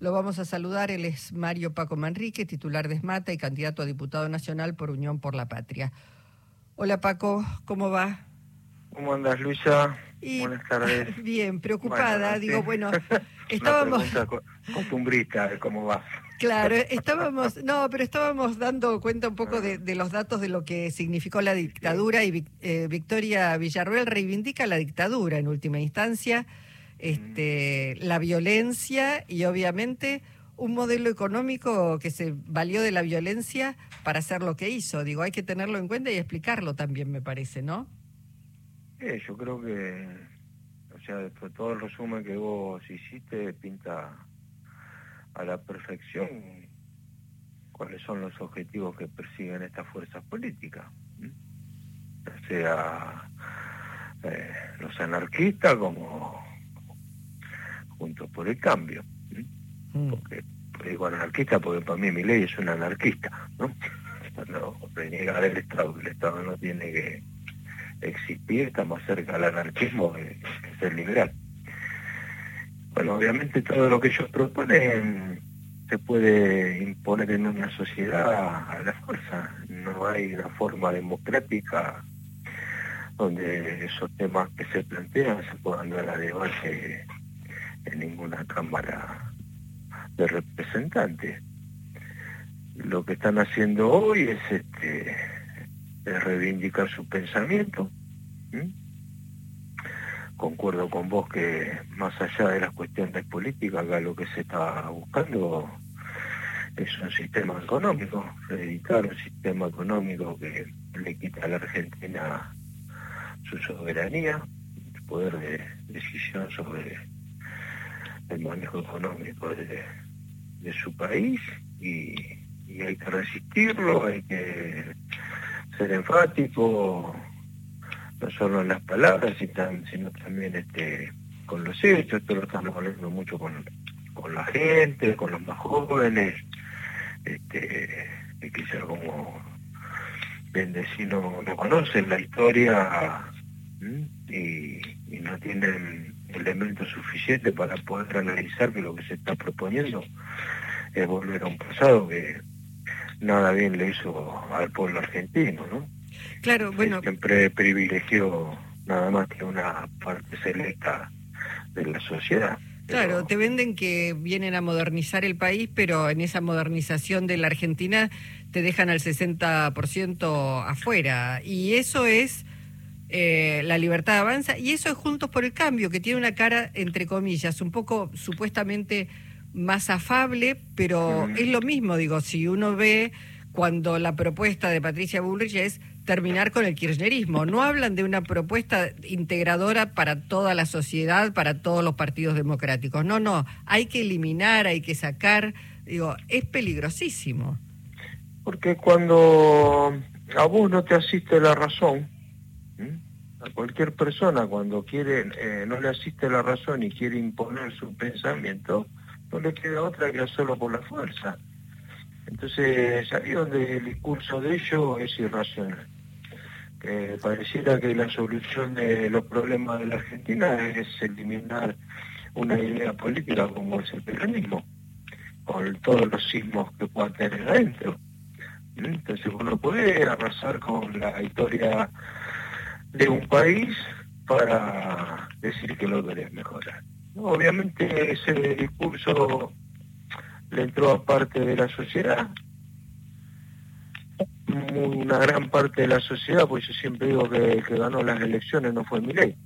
Lo vamos a saludar, él es Mario Paco Manrique, titular de ESMATA y candidato a diputado nacional por Unión por la Patria. Hola Paco, ¿cómo va? ¿Cómo andas, Luisa? Buenas tardes. Bien, preocupada. Digo, bueno, estábamos... costumbrista cómo va. Claro, estábamos, no, pero estábamos dando cuenta un poco de, los datos de lo que significó la dictadura y eh, Victoria Villarroel reivindica la dictadura en última instancia este, la violencia y obviamente un modelo económico que se valió de la violencia para hacer lo que hizo. Digo, hay que tenerlo en cuenta y explicarlo también, me parece, ¿no? Eh, yo creo que, o sea, todo el resumen que vos hiciste pinta a la perfección cuáles son los objetivos que persiguen estas fuerzas políticas. O sea, eh, los anarquistas como Juntos por el Cambio. Mm. Porque digo anarquista porque para mí mi ley es un anarquista, ¿no? No reniegar el Estado, el Estado no tiene que existir, está más cerca del anarquismo que, ser liberal. Bueno, obviamente todo lo que ellos proponen se puede imponer en una sociedad a la fuerza. No hay una forma democrática donde esos temas que se plantean se puedan dar a debate en ninguna cámara de representantes. Lo que están haciendo hoy es este reivindicar su pensamiento. Concuerdo con vos que más allá de las cuestiones políticas, acá lo que se está buscando es un sistema económico, reivindicar un sistema económico que le quita a la Argentina su soberanía, su poder de decisión sobre el manejo económico de, su país y, hay que resistirlo, hay que ser enfático, no solo en las palabras, sino también este, con los hechos, esto lo estamos hablando mucho con, la gente, con los más jóvenes, este, que quizá como bendecinos no conocen la historia y no tienen elementos suficientes para poder analizar que lo que se está proponiendo es volver a un pasado que nada bien le hizo al pueblo argentino, ¿no? Claro, bueno. Siempre privilegió nada más que una parte selecta de la sociedad. Claro, te venden que vienen a modernizar el país, pero en esa modernización de la Argentina te dejan al 60% afuera. Y eso es eh, la libertad avanza, y eso es Juntos por el Cambio, que tiene una cara, entre comillas, un poco supuestamente más afable, pero es lo mismo, digo, si uno ve cuando la propuesta de Patricia Bullrich es terminar con el kirchnerismo. No hablan de una propuesta integradora para toda la sociedad, para todos los partidos democráticos. No, no, hay que eliminar, hay que sacar, digo, es peligrosísimo. Porque cuando a vos no te asiste la razón, cualquier persona cuando quiere, eh, no le asiste la razón y quiere imponer su pensamiento, no le queda otra que hacerlo por la fuerza. Entonces, ahí donde el discurso de ellos es irracional. Que pareciera que la solución de los problemas de la Argentina es eliminar una idea política como es el peronismo, con todos los sismos que pueda tener adentro. Entonces uno puede arrasar con la historia de un país para decir que lo querés mejorar. Obviamente ese discurso le entró a parte de la sociedad, una gran parte de la sociedad, pues yo siempre digo que que ganó las elecciones no fue mi ley,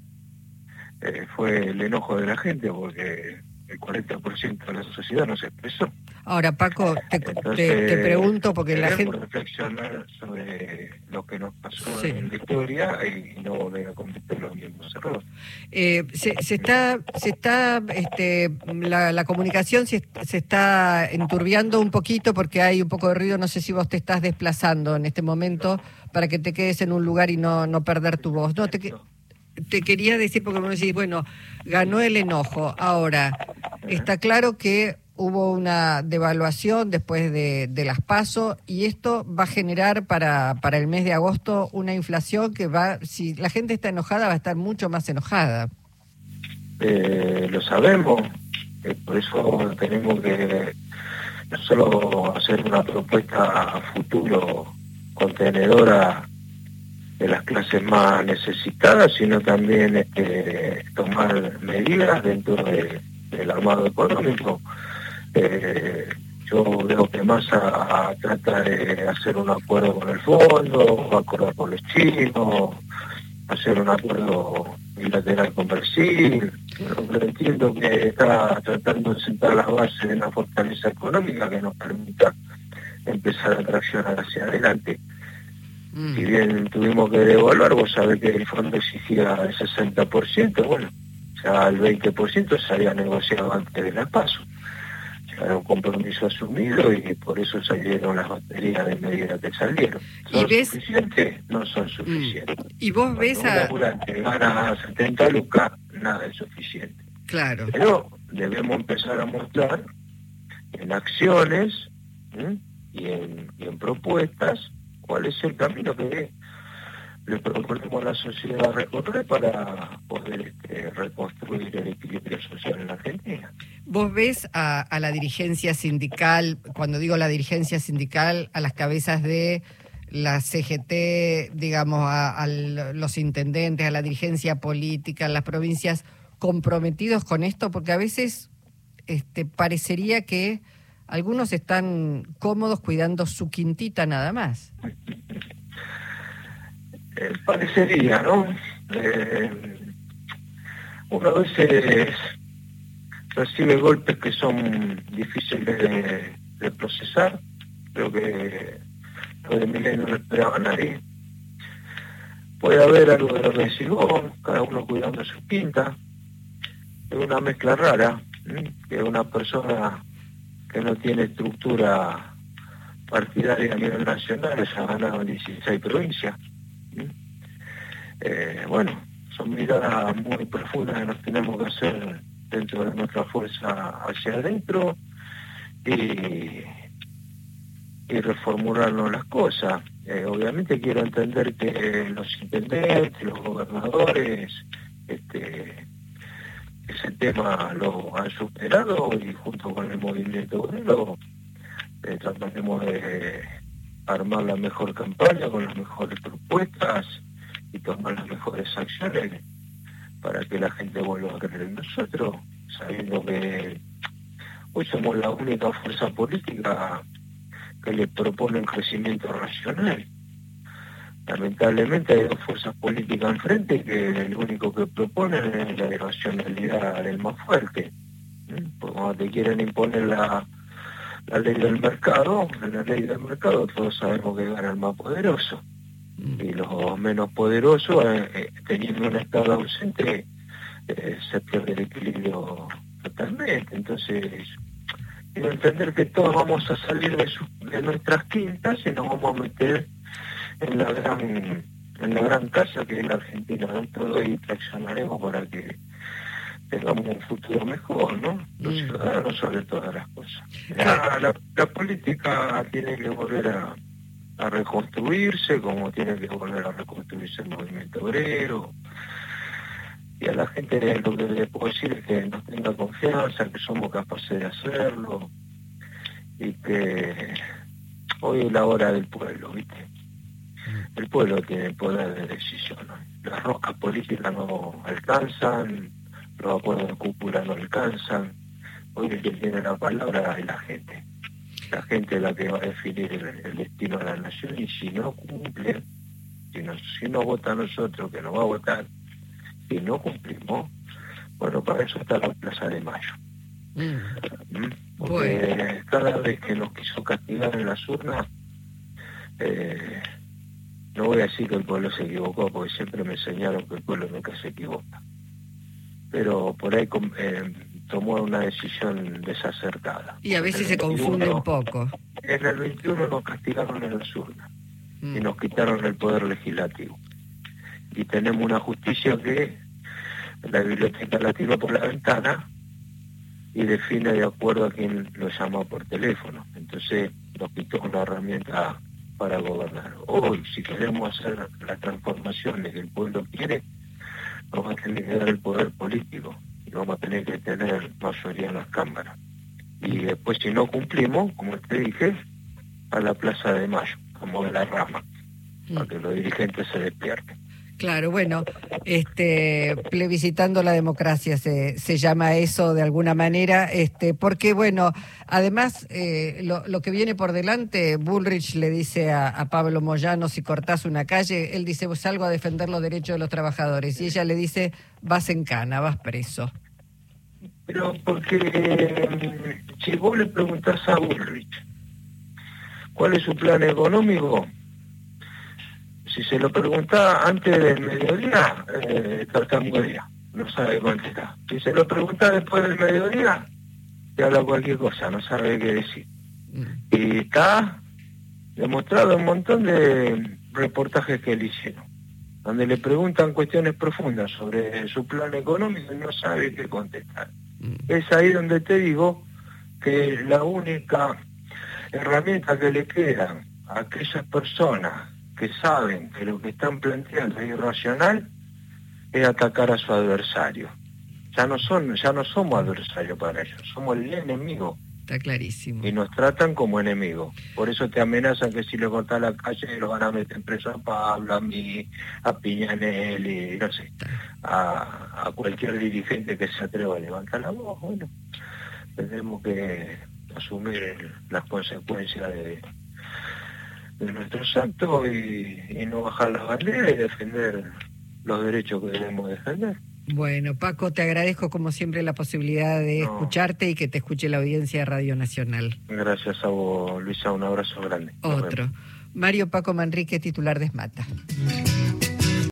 eh, fue el enojo de la gente porque el 40% de la sociedad no se expresó. Ahora, Paco, te, pregunto porque la gente... reflexionar sobre lo que nos pasó en la historia y no volver a cometer los mismos errores. Eh, se, está, se está este, la, comunicación se, se, está enturbiando un poquito porque hay un poco de ruido. No sé si vos te estás desplazando en este momento para que te quedes en un lugar y no, no perder tu voz. No, te, te quería decir, porque me decís, bueno, ganó el enojo. Ahora, está claro que hubo una devaluación después de, las pasos y esto va a generar para, para el mes de agosto una inflación que va, si la gente está enojada, va a estar mucho más enojada. Eh, lo sabemos, Eh, por eso tenemos que no solo hacer una propuesta a futuro contenedora de las clases más necesitadas, sino también este, tomar medidas dentro del armado económico. Eh, yo veo que más a, trata de hacer un acuerdo con el fondo, acordar con los chinos, hacer un acuerdo bilateral con Brasil, pero entiendo que está tratando de sentar las bases de una fortaleza económica que nos permita empezar a traccionar hacia adelante. Mm. Si bien tuvimos que devaluar, vos sabés que el fondo exigía el 60%, bueno, ya el 20% se había negociado antes de la paso. Era un compromiso asumido y por eso salieron las baterías de medida que salieron. ¿Son suficientes? No son mm. suficientes. ¿Y vos ves a...? gana 70 lucas, nada es suficiente. Claro. Pero debemos empezar a mostrar en acciones y en propuestas cuál es el camino que le proponemos a la sociedad recorrer para poder este, reconstruir el equilibrio social en la Argentina. ¿Vos ves a, la dirigencia sindical, cuando digo la dirigencia sindical, a las cabezas de la CGT, digamos, a, los intendentes, a la dirigencia política, a las provincias, comprometidos con esto? Porque a veces este, parecería que algunos están cómodos cuidando su quintita nada más. Eh, parecería, ¿no? Eh, uno a veces recibe golpes que son difíciles de, procesar. Creo que lo de Milenio no esperaba a nadie. Puede haber algo de lo decís cada uno cuidando su quinta. Es una mezcla rara, que una persona que no tiene estructura partidaria a nivel nacional, se ha ganado en 16 provincias. Eh, bueno, son miradas muy profundas que nos tenemos que hacer dentro de nuestra fuerza hacia adentro y, reformularnos las cosas. Eh, obviamente quiero entender que los intendentes, los gobernadores, este, ese tema lo han superado y junto con el movimiento obrero eh, trataremos de armar la mejor campaña con las mejores propuestas y tomar las mejores acciones para que la gente vuelva a creer en nosotros, sabiendo que hoy somos la única fuerza política que le propone un crecimiento racional lamentablemente hay dos fuerzas políticas enfrente que el único que proponen es la irracionalidad del más fuerte. Porque cuando te quieren imponer la, la ley del mercado, la ley del mercado todos sabemos que gana el más poderoso. Y los menos poderosos, eh, eh, teniendo un Estado ausente, eh, se pierde el equilibrio totalmente. Entonces, quiero entender que todos vamos a salir de, de nuestras quintas y nos vamos a meter en la gran en la gran casa que es la Argentina dentro y traccionaremos para que tengamos un futuro mejor, ¿no? Los mm. ciudadanos sobre todas las cosas. La, política tiene que volver a, reconstruirse, como tiene que volver a reconstruirse el movimiento obrero. Y a la gente lo que le puedo decir es que nos tenga confianza, que somos capaces de hacerlo y que hoy es la hora del pueblo, ¿viste? el pueblo tiene poder de decisión. Las roscas políticas no alcanzan, los acuerdos de cúpula no alcanzan. Hoy el que tiene la palabra es la gente. La gente es la que va a definir el, destino de la nación y si no cumple, si no, si no vota a nosotros, que no va a votar, si no cumplimos, bueno, para eso está la Plaza de Mayo. Mm. ¿Mm? Porque cada vez que nos quiso castigar en las urnas, eh, no voy a decir que el pueblo se equivocó, porque siempre me enseñaron que el pueblo nunca se equivoca. Pero por ahí eh, tomó una decisión desacertada. Y a veces se confunde un poco. En el 21 nos castigaron en las urnas y mm. nos quitaron el poder legislativo. Y tenemos una justicia que la biblioteca la tira por la ventana y define de acuerdo a quien lo llama por teléfono. Entonces nos quitó una herramienta para gobernar. Hoy, si queremos hacer las transformaciones que el pueblo quiere, nos va a tener que dar el poder político. Y vamos a tener que tener mayoría en las cámaras. Y después si no cumplimos, como te dije, a la Plaza de Mayo, como de la rama, para que los dirigentes se despierten. Claro, bueno, este, plebiscitando la democracia se, se llama eso de alguna manera, este, porque bueno, además eh, lo, lo, que viene por delante, Bullrich le dice a, a, Pablo Moyano si cortás una calle, él dice salgo a defender los derechos de los trabajadores y ella le dice vas en cana, vas preso. Pero porque eh, si vos le preguntás a Bullrich cuál es su plan económico, si se lo pregunta antes del mediodía, eh, tartamudea, no sabe contestar. Si se lo pregunta después del mediodía, te habla cualquier cosa, no sabe qué decir. Y está demostrado un montón de reportajes que le hicieron, donde le preguntan cuestiones profundas sobre su plan económico y no sabe qué contestar. Mm. Es ahí donde te digo que la única herramienta que le queda a aquellas personas que saben que lo que están planteando es irracional es atacar a su adversario. Ya no son, ya no somos adversarios para ellos, somos el enemigo. Está clarísimo. Y nos tratan como enemigos. Por eso te amenazan que si le cortas la calle lo van a meter preso a Pablo, a mí, a Piñanelli, no sé, a, a cualquier dirigente que se atreva a levantar la voz. Bueno, tendremos que asumir las consecuencias de, de nuestros actos y, no bajar las barreras y defender los derechos que debemos defender. Bueno, Paco, te agradezco como siempre la posibilidad de escucharte y que te escuche la audiencia de Radio Nacional. Gracias a vos, Luisa, un abrazo grande. Otro. Mario Paco Manrique, titular de ESMATA.